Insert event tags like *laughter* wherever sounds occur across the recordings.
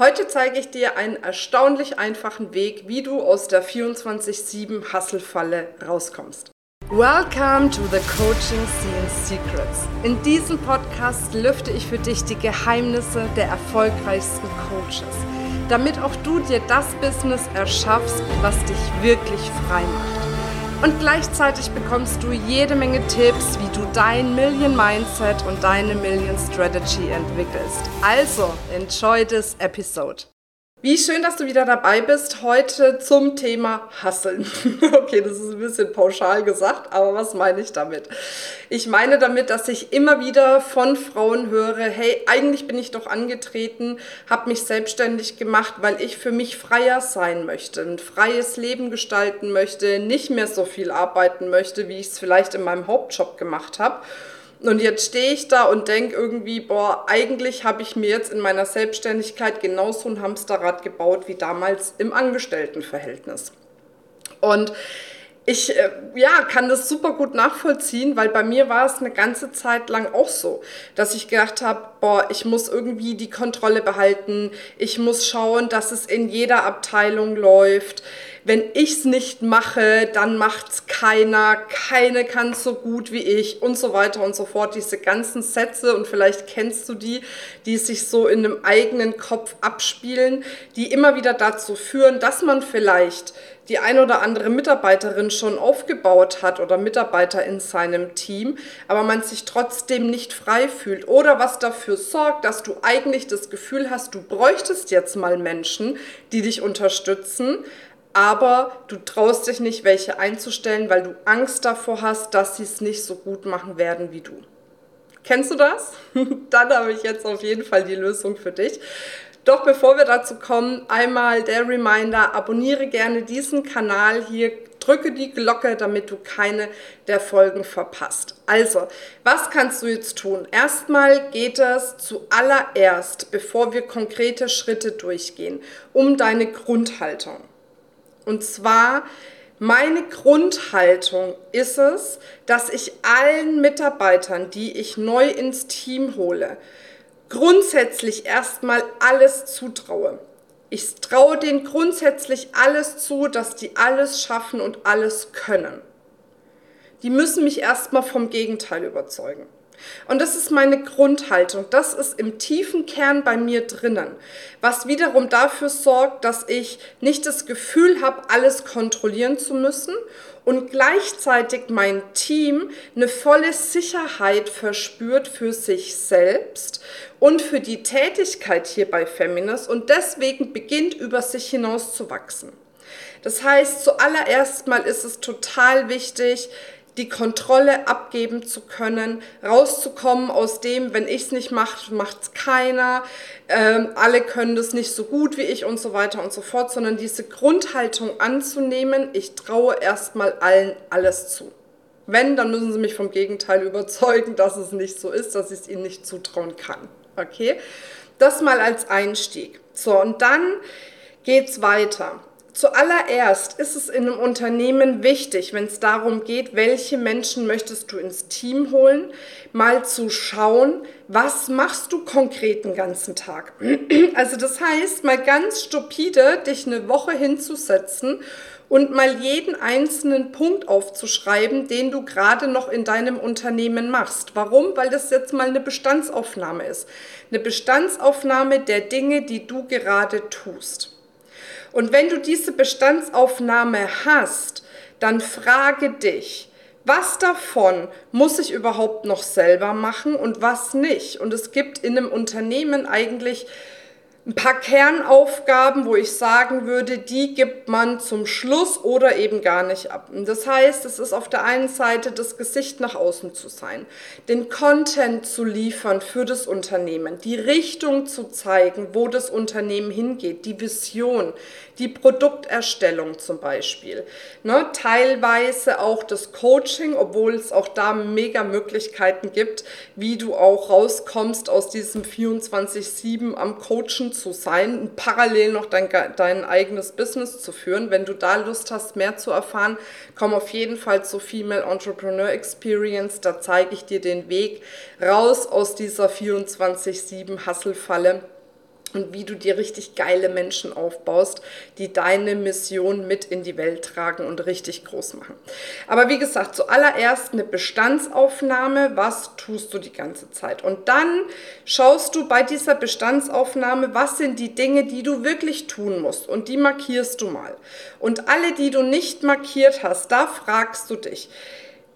Heute zeige ich dir einen erstaunlich einfachen Weg, wie du aus der 24-7 Hasselfalle rauskommst. Welcome to the Coaching Scene Secrets. In diesem Podcast lüfte ich für dich die Geheimnisse der erfolgreichsten Coaches, damit auch du dir das Business erschaffst, was dich wirklich frei macht. Und gleichzeitig bekommst du jede Menge Tipps, wie du dein Million Mindset und deine Million Strategy entwickelst. Also, enjoy this episode. Wie schön, dass du wieder dabei bist heute zum Thema Hasseln. *laughs* okay, das ist ein bisschen pauschal gesagt, aber was meine ich damit? Ich meine damit, dass ich immer wieder von Frauen höre, hey, eigentlich bin ich doch angetreten, habe mich selbstständig gemacht, weil ich für mich freier sein möchte, ein freies Leben gestalten möchte, nicht mehr so viel arbeiten möchte, wie ich es vielleicht in meinem Hauptjob gemacht habe. Und jetzt stehe ich da und denke irgendwie, boah, eigentlich habe ich mir jetzt in meiner Selbstständigkeit genauso ein Hamsterrad gebaut wie damals im Angestelltenverhältnis. Und ich äh, ja, kann das super gut nachvollziehen, weil bei mir war es eine ganze Zeit lang auch so, dass ich gedacht habe, boah, ich muss irgendwie die Kontrolle behalten, ich muss schauen, dass es in jeder Abteilung läuft wenn ich es nicht mache, dann macht es keiner, keine kann so gut wie ich und so weiter und so fort. Diese ganzen Sätze und vielleicht kennst du die, die sich so in einem eigenen Kopf abspielen, die immer wieder dazu führen, dass man vielleicht die ein oder andere Mitarbeiterin schon aufgebaut hat oder Mitarbeiter in seinem Team, aber man sich trotzdem nicht frei fühlt oder was dafür sorgt, dass du eigentlich das Gefühl hast, du bräuchtest jetzt mal Menschen, die dich unterstützen, aber du traust dich nicht, welche einzustellen, weil du Angst davor hast, dass sie es nicht so gut machen werden wie du. Kennst du das? *laughs* Dann habe ich jetzt auf jeden Fall die Lösung für dich. Doch bevor wir dazu kommen, einmal der Reminder, abonniere gerne diesen Kanal hier, drücke die Glocke, damit du keine der Folgen verpasst. Also, was kannst du jetzt tun? Erstmal geht es zuallererst, bevor wir konkrete Schritte durchgehen, um deine Grundhaltung. Und zwar, meine Grundhaltung ist es, dass ich allen Mitarbeitern, die ich neu ins Team hole, grundsätzlich erstmal alles zutraue. Ich traue denen grundsätzlich alles zu, dass die alles schaffen und alles können. Die müssen mich erstmal vom Gegenteil überzeugen. Und das ist meine Grundhaltung. Das ist im tiefen Kern bei mir drinnen, was wiederum dafür sorgt, dass ich nicht das Gefühl habe, alles kontrollieren zu müssen und gleichzeitig mein Team eine volle Sicherheit verspürt für sich selbst und für die Tätigkeit hier bei Feminist und deswegen beginnt über sich hinaus zu wachsen. Das heißt, zuallererst mal ist es total wichtig, die Kontrolle abgeben zu können, rauszukommen aus dem, wenn ich es nicht mache, macht es keiner, ähm, alle können das nicht so gut wie ich und so weiter und so fort, sondern diese Grundhaltung anzunehmen, ich traue erstmal allen alles zu. Wenn, dann müssen sie mich vom Gegenteil überzeugen, dass es nicht so ist, dass ich es ihnen nicht zutrauen kann. Okay? Das mal als Einstieg. So, und dann geht es weiter. Zuallererst ist es in einem Unternehmen wichtig, wenn es darum geht, welche Menschen möchtest du ins Team holen, mal zu schauen, was machst du konkret den ganzen Tag. *clears throat* Also das heißt, mal ganz stupide dich eine Woche hinzusetzen und mal jeden einzelnen Punkt aufzuschreiben, den du gerade noch in deinem Unternehmen machst. Warum? Weil das jetzt mal eine Bestandsaufnahme ist. Eine Bestandsaufnahme der Dinge, die du gerade tust. Und wenn du diese Bestandsaufnahme hast, dann frage dich, was davon muss ich überhaupt noch selber machen und was nicht? Und es gibt in einem Unternehmen eigentlich ein paar Kernaufgaben, wo ich sagen würde, die gibt man zum Schluss oder eben gar nicht ab. Das heißt, es ist auf der einen Seite das Gesicht nach außen zu sein, den Content zu liefern für das Unternehmen, die Richtung zu zeigen, wo das Unternehmen hingeht, die Vision, die Produkterstellung zum Beispiel. Ne, teilweise auch das Coaching, obwohl es auch da mega Möglichkeiten gibt, wie du auch rauskommst aus diesem 24-7 am Coachen zu sein, parallel noch dein, dein eigenes Business zu führen. Wenn du da Lust hast, mehr zu erfahren, komm auf jeden Fall zur Female Entrepreneur Experience. Da zeige ich dir den Weg raus aus dieser 24-7 Hasselfalle und wie du dir richtig geile Menschen aufbaust, die deine Mission mit in die Welt tragen und richtig groß machen. Aber wie gesagt, zuallererst eine Bestandsaufnahme, was tust du die ganze Zeit? Und dann schaust du bei dieser Bestandsaufnahme, was sind die Dinge, die du wirklich tun musst und die markierst du mal. Und alle, die du nicht markiert hast, da fragst du dich,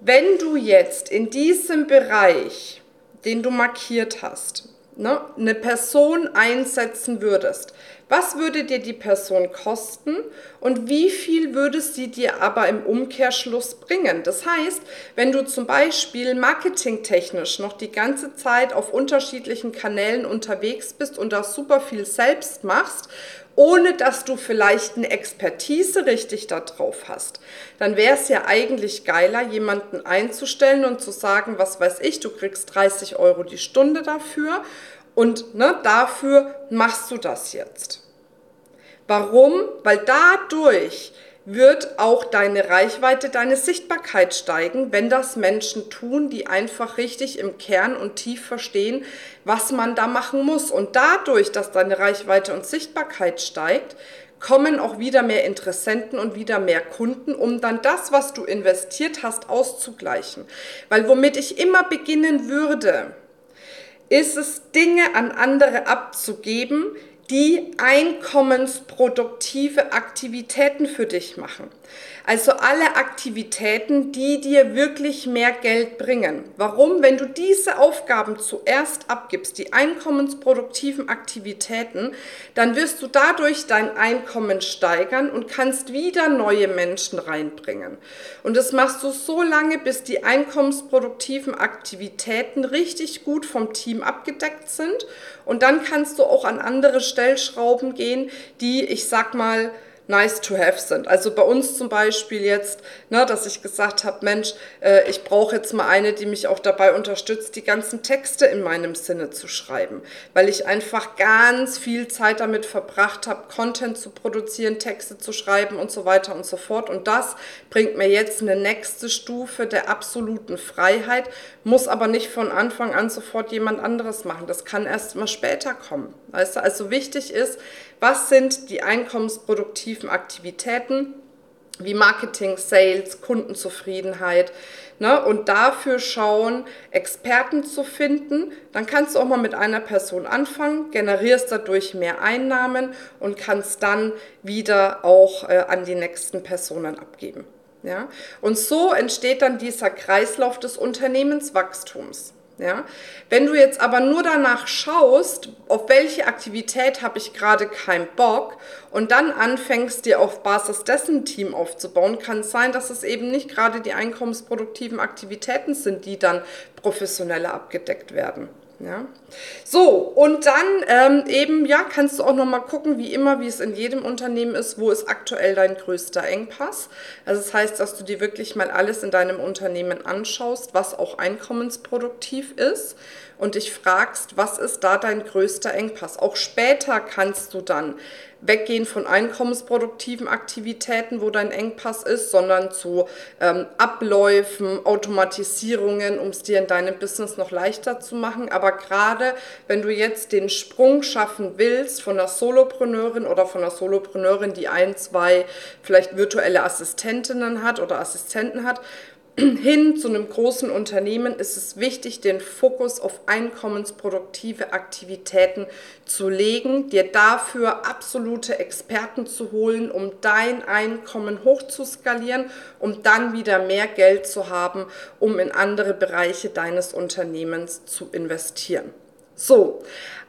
wenn du jetzt in diesem Bereich, den du markiert hast, ne, eine Person einsetzen würdest, was würde dir die Person kosten und wie viel würde sie dir aber im Umkehrschluss bringen? Das heißt, wenn du zum Beispiel marketingtechnisch noch die ganze Zeit auf unterschiedlichen Kanälen unterwegs bist und da super viel selbst machst ohne dass du vielleicht eine Expertise richtig da drauf hast, dann wäre es ja eigentlich geiler, jemanden einzustellen und zu sagen, was weiß ich, du kriegst 30 Euro die Stunde dafür und ne, dafür machst du das jetzt. Warum? Weil dadurch wird auch deine Reichweite, deine Sichtbarkeit steigen, wenn das Menschen tun, die einfach richtig im Kern und tief verstehen, was man da machen muss. Und dadurch, dass deine Reichweite und Sichtbarkeit steigt, kommen auch wieder mehr Interessenten und wieder mehr Kunden, um dann das, was du investiert hast, auszugleichen. Weil womit ich immer beginnen würde, ist es, Dinge an andere abzugeben, die einkommensproduktive Aktivitäten für dich machen. Also alle Aktivitäten, die dir wirklich mehr Geld bringen. Warum? Wenn du diese Aufgaben zuerst abgibst, die einkommensproduktiven Aktivitäten, dann wirst du dadurch dein Einkommen steigern und kannst wieder neue Menschen reinbringen. Und das machst du so lange, bis die einkommensproduktiven Aktivitäten richtig gut vom Team abgedeckt sind. Und dann kannst du auch an andere Stellschrauben gehen, die, ich sag mal, nice to have sind. Also bei uns zum Beispiel jetzt, ne, dass ich gesagt habe, Mensch, äh, ich brauche jetzt mal eine, die mich auch dabei unterstützt, die ganzen Texte in meinem Sinne zu schreiben, weil ich einfach ganz viel Zeit damit verbracht habe, Content zu produzieren, Texte zu schreiben und so weiter und so fort. Und das bringt mir jetzt eine nächste Stufe der absoluten Freiheit, muss aber nicht von Anfang an sofort jemand anderes machen. Das kann erst mal später kommen. Weißt du? Also wichtig ist, was sind die einkommensproduktiven Aktivitäten wie Marketing, Sales, Kundenzufriedenheit. Ne? Und dafür schauen, Experten zu finden. Dann kannst du auch mal mit einer Person anfangen, generierst dadurch mehr Einnahmen und kannst dann wieder auch äh, an die nächsten Personen abgeben. Ja? Und so entsteht dann dieser Kreislauf des Unternehmenswachstums. Ja? Wenn du jetzt aber nur danach schaust, auf welche Aktivität habe ich gerade keinen Bock und dann anfängst, dir auf Basis dessen Team aufzubauen, kann es sein, dass es eben nicht gerade die einkommensproduktiven Aktivitäten sind, die dann professioneller abgedeckt werden. Ja. So, und dann ähm, eben, ja, kannst du auch nochmal gucken, wie immer, wie es in jedem Unternehmen ist, wo ist aktuell dein größter Engpass. Also das heißt, dass du dir wirklich mal alles in deinem Unternehmen anschaust, was auch einkommensproduktiv ist und dich fragst, was ist da dein größter Engpass. Auch später kannst du dann weggehen von einkommensproduktiven Aktivitäten, wo dein Engpass ist, sondern zu ähm, Abläufen, Automatisierungen, um es dir in deinem Business noch leichter zu machen. Aber gerade wenn du jetzt den Sprung schaffen willst von einer Solopreneurin oder von einer Solopreneurin, die ein, zwei vielleicht virtuelle Assistentinnen hat oder Assistenten hat, hin zu einem großen Unternehmen ist es wichtig, den Fokus auf einkommensproduktive Aktivitäten zu legen, dir dafür absolute Experten zu holen, um dein Einkommen hochzuskalieren, um dann wieder mehr Geld zu haben, um in andere Bereiche deines Unternehmens zu investieren. So,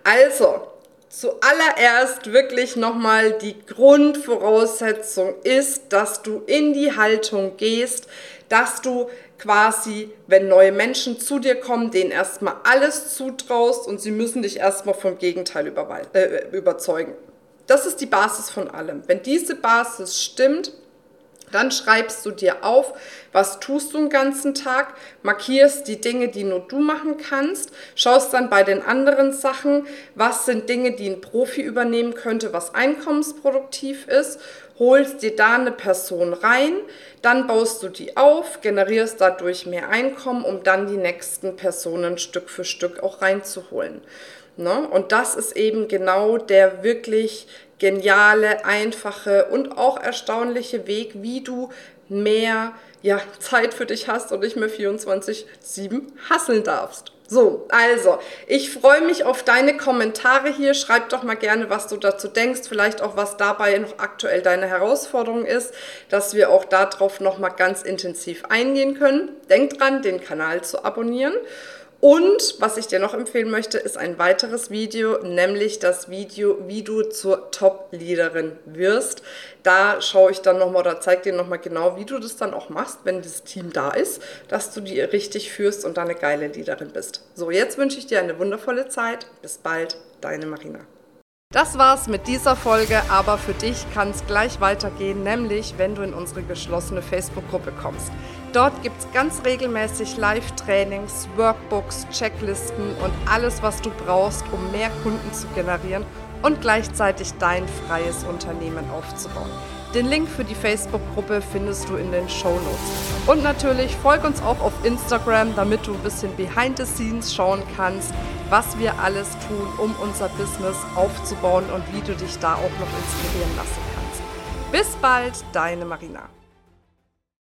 also Zuallererst wirklich nochmal die Grundvoraussetzung ist, dass du in die Haltung gehst, dass du quasi, wenn neue Menschen zu dir kommen, denen erstmal alles zutraust und sie müssen dich erstmal vom Gegenteil äh, überzeugen. Das ist die Basis von allem. Wenn diese Basis stimmt, dann schreibst du dir auf, was tust du den ganzen Tag, markierst die Dinge, die nur du machen kannst, schaust dann bei den anderen Sachen, was sind Dinge, die ein Profi übernehmen könnte, was einkommensproduktiv ist, holst dir da eine Person rein, dann baust du die auf, generierst dadurch mehr Einkommen, um dann die nächsten Personen Stück für Stück auch reinzuholen. Ne? Und das ist eben genau der wirklich geniale, einfache und auch erstaunliche Weg, wie du mehr ja, *laughs* Zeit für dich hast und nicht mehr 24-7 hasseln darfst. So, also, ich freue mich auf deine Kommentare hier. Schreib doch mal gerne, was du dazu denkst, vielleicht auch, was dabei noch aktuell deine Herausforderung ist, dass wir auch darauf nochmal ganz intensiv eingehen können. Denk dran, den Kanal zu abonnieren. Und was ich dir noch empfehlen möchte, ist ein weiteres Video, nämlich das Video, wie du zur Top-Leaderin wirst. Da schaue ich dann nochmal oder zeige dir nochmal genau, wie du das dann auch machst, wenn das Team da ist, dass du die richtig führst und dann eine geile Leaderin bist. So, jetzt wünsche ich dir eine wundervolle Zeit. Bis bald, deine Marina. Das war's mit dieser Folge, aber für dich kann es gleich weitergehen, nämlich wenn du in unsere geschlossene Facebook-Gruppe kommst. Dort gibt es ganz regelmäßig Live-Trainings, Workbooks, Checklisten und alles, was du brauchst, um mehr Kunden zu generieren und gleichzeitig dein freies Unternehmen aufzubauen. Den Link für die Facebook-Gruppe findest du in den Show Notes. Und natürlich folg uns auch auf Instagram, damit du ein bisschen behind the scenes schauen kannst, was wir alles tun, um unser Business aufzubauen und wie du dich da auch noch inspirieren lassen kannst. Bis bald, deine Marina.